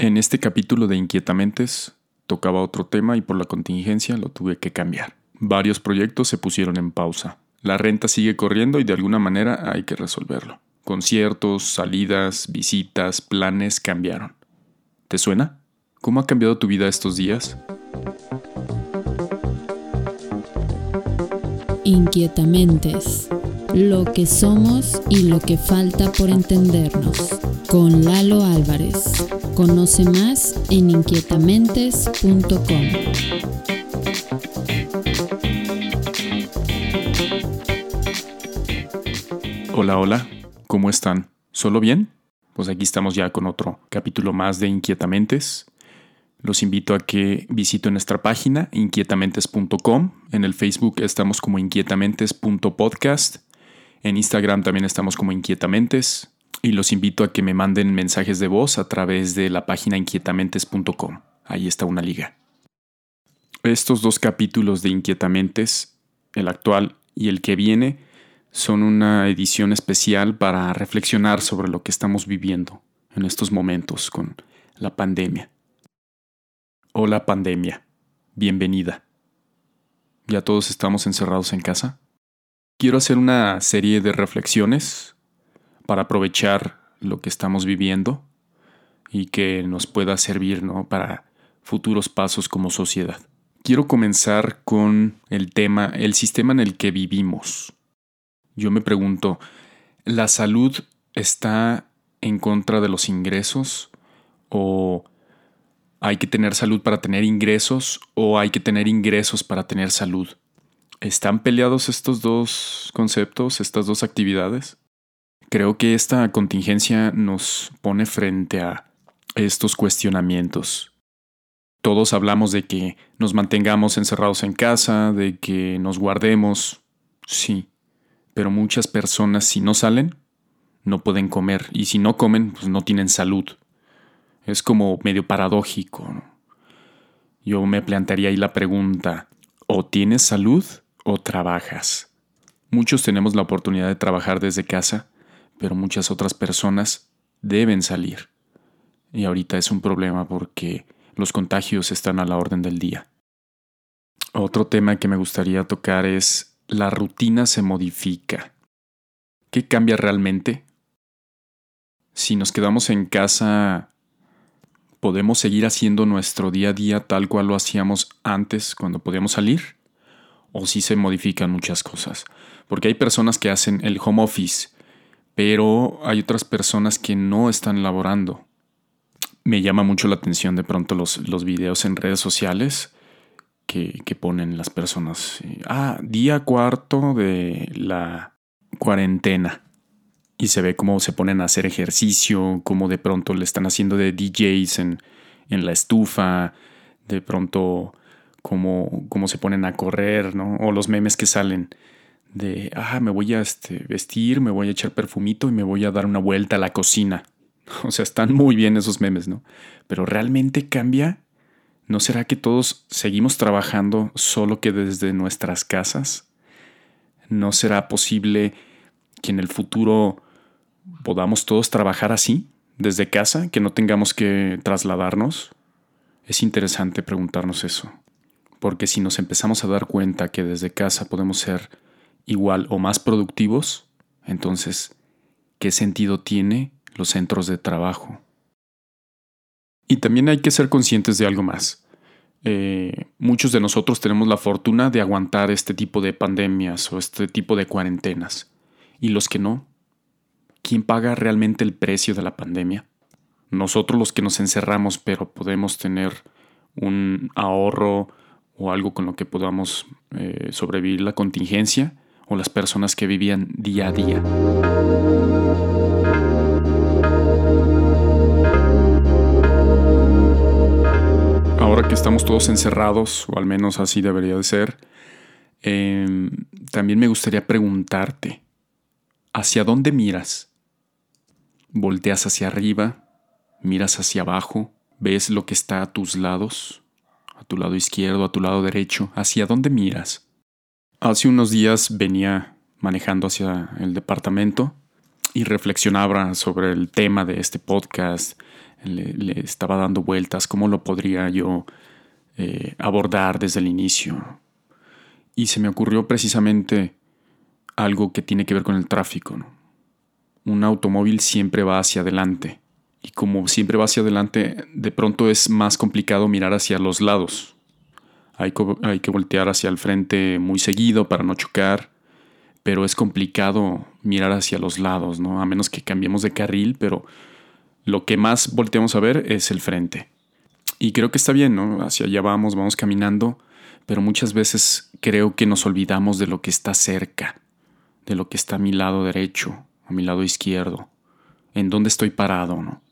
En este capítulo de Inquietamentes tocaba otro tema y por la contingencia lo tuve que cambiar. Varios proyectos se pusieron en pausa. La renta sigue corriendo y de alguna manera hay que resolverlo. Conciertos, salidas, visitas, planes cambiaron. ¿Te suena? ¿Cómo ha cambiado tu vida estos días? Inquietamentes. Lo que somos y lo que falta por entendernos. Con Lalo Álvarez. Conoce más en inquietamentes.com. Hola, hola, ¿cómo están? ¿Solo bien? Pues aquí estamos ya con otro capítulo más de Inquietamentes. Los invito a que visiten nuestra página inquietamentes.com. En el Facebook estamos como inquietamentes.podcast. En Instagram también estamos como inquietamentes y los invito a que me manden mensajes de voz a través de la página inquietamentes.com. Ahí está una liga. Estos dos capítulos de Inquietamentes, el actual y el que viene, son una edición especial para reflexionar sobre lo que estamos viviendo en estos momentos con la pandemia. Hola pandemia, bienvenida. ¿Ya todos estamos encerrados en casa? Quiero hacer una serie de reflexiones para aprovechar lo que estamos viviendo y que nos pueda servir para futuros pasos como sociedad. Quiero comenzar con el tema, el sistema en el que vivimos. Yo me pregunto, ¿la salud está en contra de los ingresos? ¿O hay que tener salud para tener ingresos? ¿O hay que tener ingresos para tener salud? ¿Están peleados estos dos conceptos, estas dos actividades? Creo que esta contingencia nos pone frente a estos cuestionamientos. Todos hablamos de que nos mantengamos encerrados en casa, de que nos guardemos, sí, pero muchas personas si no salen, no pueden comer y si no comen, pues no tienen salud. Es como medio paradójico. Yo me plantearía ahí la pregunta, ¿o tienes salud o trabajas? Muchos tenemos la oportunidad de trabajar desde casa, pero muchas otras personas deben salir. Y ahorita es un problema porque los contagios están a la orden del día. Otro tema que me gustaría tocar es la rutina se modifica. ¿Qué cambia realmente? Si nos quedamos en casa, ¿podemos seguir haciendo nuestro día a día tal cual lo hacíamos antes cuando podíamos salir? ¿O si se modifican muchas cosas? Porque hay personas que hacen el home office pero hay otras personas que no están laborando. Me llama mucho la atención de pronto los, los videos en redes sociales que, que ponen las personas. Ah, día cuarto de la cuarentena. Y se ve cómo se ponen a hacer ejercicio, cómo de pronto le están haciendo de DJs en, en la estufa, de pronto cómo, cómo se ponen a correr, ¿no? O los memes que salen de, ah, me voy a este, vestir, me voy a echar perfumito y me voy a dar una vuelta a la cocina. O sea, están muy bien esos memes, ¿no? Pero realmente cambia. ¿No será que todos seguimos trabajando solo que desde nuestras casas? ¿No será posible que en el futuro podamos todos trabajar así, desde casa, que no tengamos que trasladarnos? Es interesante preguntarnos eso, porque si nos empezamos a dar cuenta que desde casa podemos ser igual o más productivos, entonces, ¿qué sentido tiene los centros de trabajo? Y también hay que ser conscientes de algo más. Eh, muchos de nosotros tenemos la fortuna de aguantar este tipo de pandemias o este tipo de cuarentenas. Y los que no, ¿quién paga realmente el precio de la pandemia? Nosotros los que nos encerramos, pero podemos tener un ahorro o algo con lo que podamos eh, sobrevivir la contingencia o las personas que vivían día a día. Ahora que estamos todos encerrados, o al menos así debería de ser, em, también me gustaría preguntarte, ¿hacia dónde miras? ¿Volteas hacia arriba? ¿Miras hacia abajo? ¿Ves lo que está a tus lados? ¿A tu lado izquierdo, a tu lado derecho? ¿Hacia dónde miras? Hace unos días venía manejando hacia el departamento y reflexionaba sobre el tema de este podcast, le, estaba dando vueltas, cómo lo podría yo eh, abordar desde el inicio. Y se me ocurrió precisamente algo que tiene que ver con el tráfico. Un automóvil siempre va hacia adelante. Y como siempre va hacia adelante, de pronto es más complicado mirar hacia los lados. Hay, que voltear hacia el frente muy seguido para no chocar pero es complicado mirar hacia los lados, ¿no? A menos que cambiemos de carril, pero lo que más volteamos a ver es el frente. Y creo que está bien, ¿no? Hacia allá vamos, vamos caminando, pero muchas veces creo que nos olvidamos de lo que está cerca, de lo que está a mi lado derecho, a mi lado izquierdo, en dónde estoy parado, ¿no?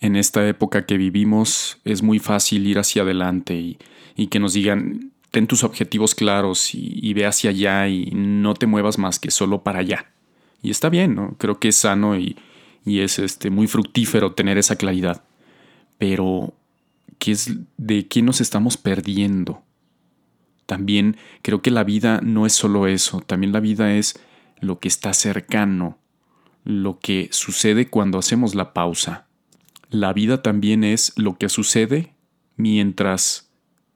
En esta época que vivimos es muy fácil ir hacia adelante y, y que nos digan, ten tus objetivos claros y, ve hacia allá y no te muevas más que solo para allá. Y está bien, ¿no? Creo que es sano y, es este, muy fructífero tener esa claridad. Pero, ¿qué es, ¿de qué nos estamos perdiendo? También creo que la vida no es solo eso, también la vida es lo que está cercano, lo que sucede cuando hacemos la pausa. La vida también es lo que sucede mientras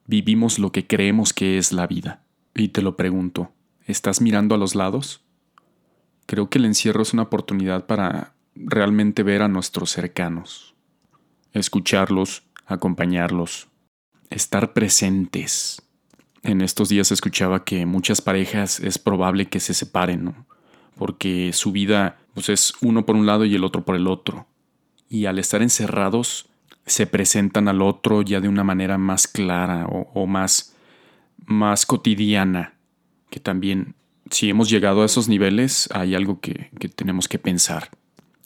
vivimos lo que creemos que es la vida. Y te lo pregunto, ¿estás mirando a los lados? Creo que el encierro es una oportunidad para realmente ver a nuestros cercanos, escucharlos, acompañarlos, estar presentes. En estos días escuchaba que muchas parejas es probable que se separen, porque su vida pues, es uno por un lado y el otro por el otro. Y al estar encerrados, se presentan al otro ya de una manera más clara o, más, más cotidiana, que también si hemos llegado a esos niveles hay algo que, que tenemos que pensar.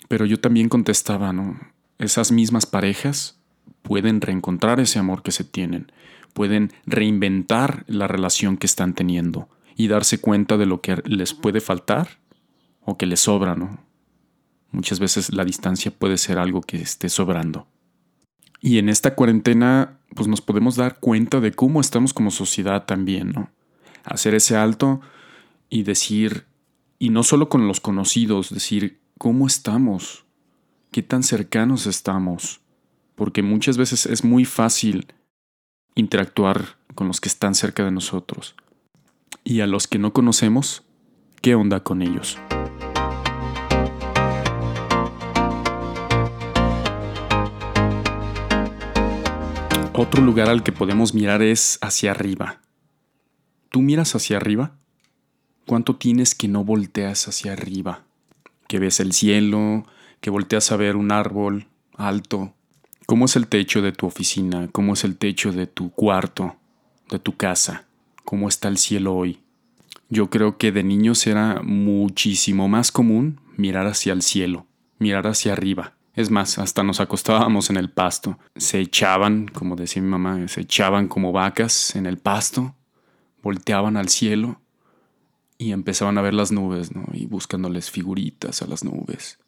Pero yo también contestaba, ¿no? Esas mismas parejas pueden reencontrar ese amor que se tienen, pueden reinventar la relación que están teniendo y darse cuenta de lo que les puede faltar o que les sobra, ¿no? Muchas veces la distancia puede ser algo que esté sobrando. Y en esta cuarentena, pues nos podemos dar cuenta de cómo estamos como sociedad también, ¿no? Hacer ese alto y decir, y no solo con los conocidos, decir, ¿cómo estamos? ¿Qué tan cercanos estamos? Porque muchas veces es muy fácil interactuar con los que están cerca de nosotros. Y a los que no conocemos, ¿qué onda con ellos? Otro lugar al que podemos mirar es hacia arriba. ¿Tú miras hacia arriba? ¿Cuánto tienes que no volteas hacia arriba? Que ves el cielo, que volteas a ver un árbol alto. ¿Cómo es el techo de tu oficina? ¿Cómo es el techo de tu cuarto, de tu casa? ¿Cómo está el cielo hoy? Yo creo que de niños era muchísimo más común mirar hacia el cielo, mirar hacia arriba. Es más, hasta nos acostábamos en el pasto. Se echaban, como decía mi mamá, se echaban como vacas en el pasto, volteaban al cielo y empezaban a ver las nubes, ¿no? Y buscándoles figuritas a las nubes.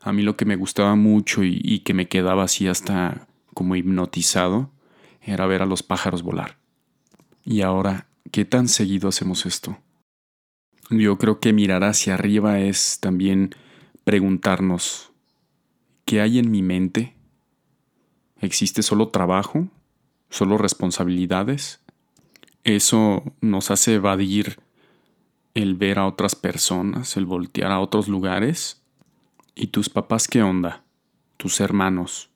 A mí lo que me gustaba mucho y, que me quedaba así hasta como hipnotizado era ver a los pájaros volar. Y ahora, ¿qué tan seguido hacemos esto? Yo creo que mirar hacia arriba es también preguntarnos ¿Qué hay en mi mente? ¿Existe solo trabajo? ¿Solo responsabilidades? Eso nos hace evadir el ver a otras personas, el voltear a otros lugares. ¿Y tus papás qué onda? ¿Tus hermanos?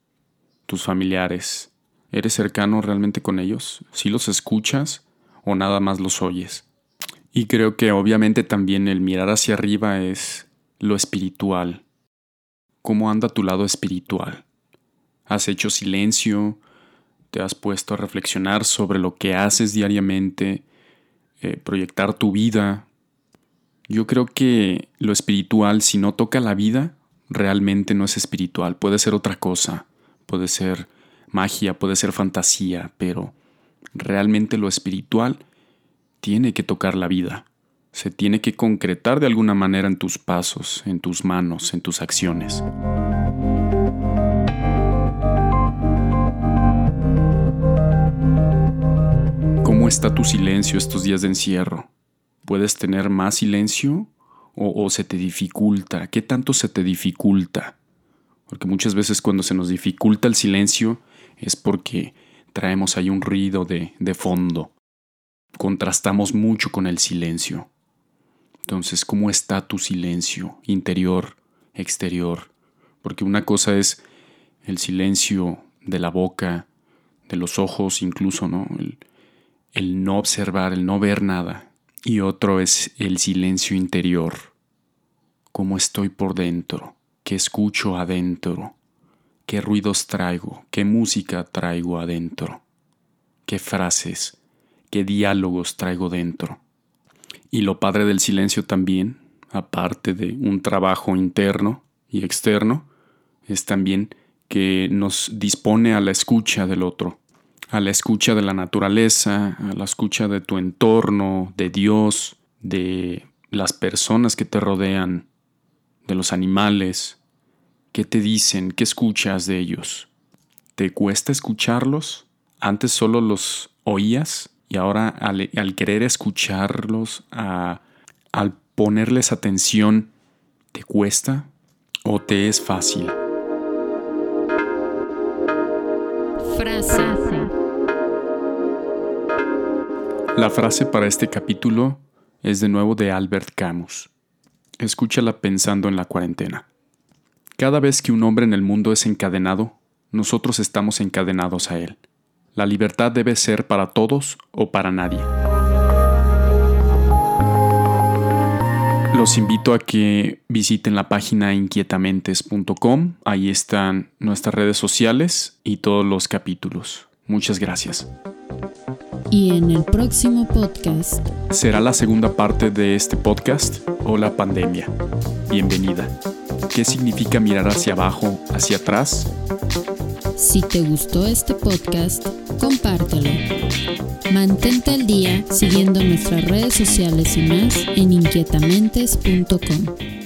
¿Tus familiares? ¿Eres cercano realmente con ellos? ¿Si los escuchas o nada más los oyes? Y creo que obviamente también el mirar hacia arriba es lo espiritual, ¿Cómo anda tu lado espiritual? ¿Has hecho silencio? ¿Te has puesto a reflexionar sobre lo que haces diariamente? Eh, ¿Proyectar tu vida? Yo creo que lo espiritual, si no toca la vida, realmente no es espiritual. Puede ser otra cosa. Puede ser magia, puede ser fantasía, pero realmente lo espiritual tiene que tocar la vida se tiene que concretar de alguna manera en tus pasos, en tus manos, en tus acciones. ¿Cómo está tu silencio estos días de encierro? ¿Puedes tener más silencio o, se te dificulta? ¿Qué tanto se te dificulta? Porque muchas veces cuando se nos dificulta el silencio es porque traemos ahí un ruido de, de fondo. Contrastamos mucho con el silencio. Entonces, ¿cómo está tu silencio interior, exterior? Porque una cosa es el silencio de la boca, de los ojos incluso, ¿no? El, no observar, el no ver nada. Y otro es el silencio interior. ¿Cómo estoy por dentro? ¿Qué escucho adentro? ¿Qué ruidos traigo? ¿Qué música traigo adentro? ¿Qué frases? ¿Qué diálogos traigo dentro? Y lo padre del silencio también, aparte de un trabajo interno y externo, es también que nos dispone a la escucha del otro, a la escucha de la naturaleza, a la escucha de tu entorno, de Dios, de las personas que te rodean, de los animales. ¿Qué te dicen? ¿Qué escuchas de ellos? ¿Te cuesta escucharlos? Antes solo los oías y ahora al, querer escucharlos, al ponerles atención, ¿te cuesta o te es fácil? Frase. La frase para este capítulo es de nuevo de Albert Camus. Escúchala pensando en la cuarentena. Cada vez que un hombre en el mundo es encadenado, nosotros estamos encadenados a él. La libertad debe ser para todos o para nadie. Los invito a que visiten la página inquietamentes.com. Ahí están nuestras redes sociales y todos los capítulos. Muchas gracias. Y en el próximo podcast será la segunda parte de este podcast o la pandemia. Bienvenida. ¿Qué significa mirar hacia abajo, hacia atrás? Si te gustó este podcast, compártelo. Mantente al día siguiendo nuestras redes sociales y más en inquietamentes.com.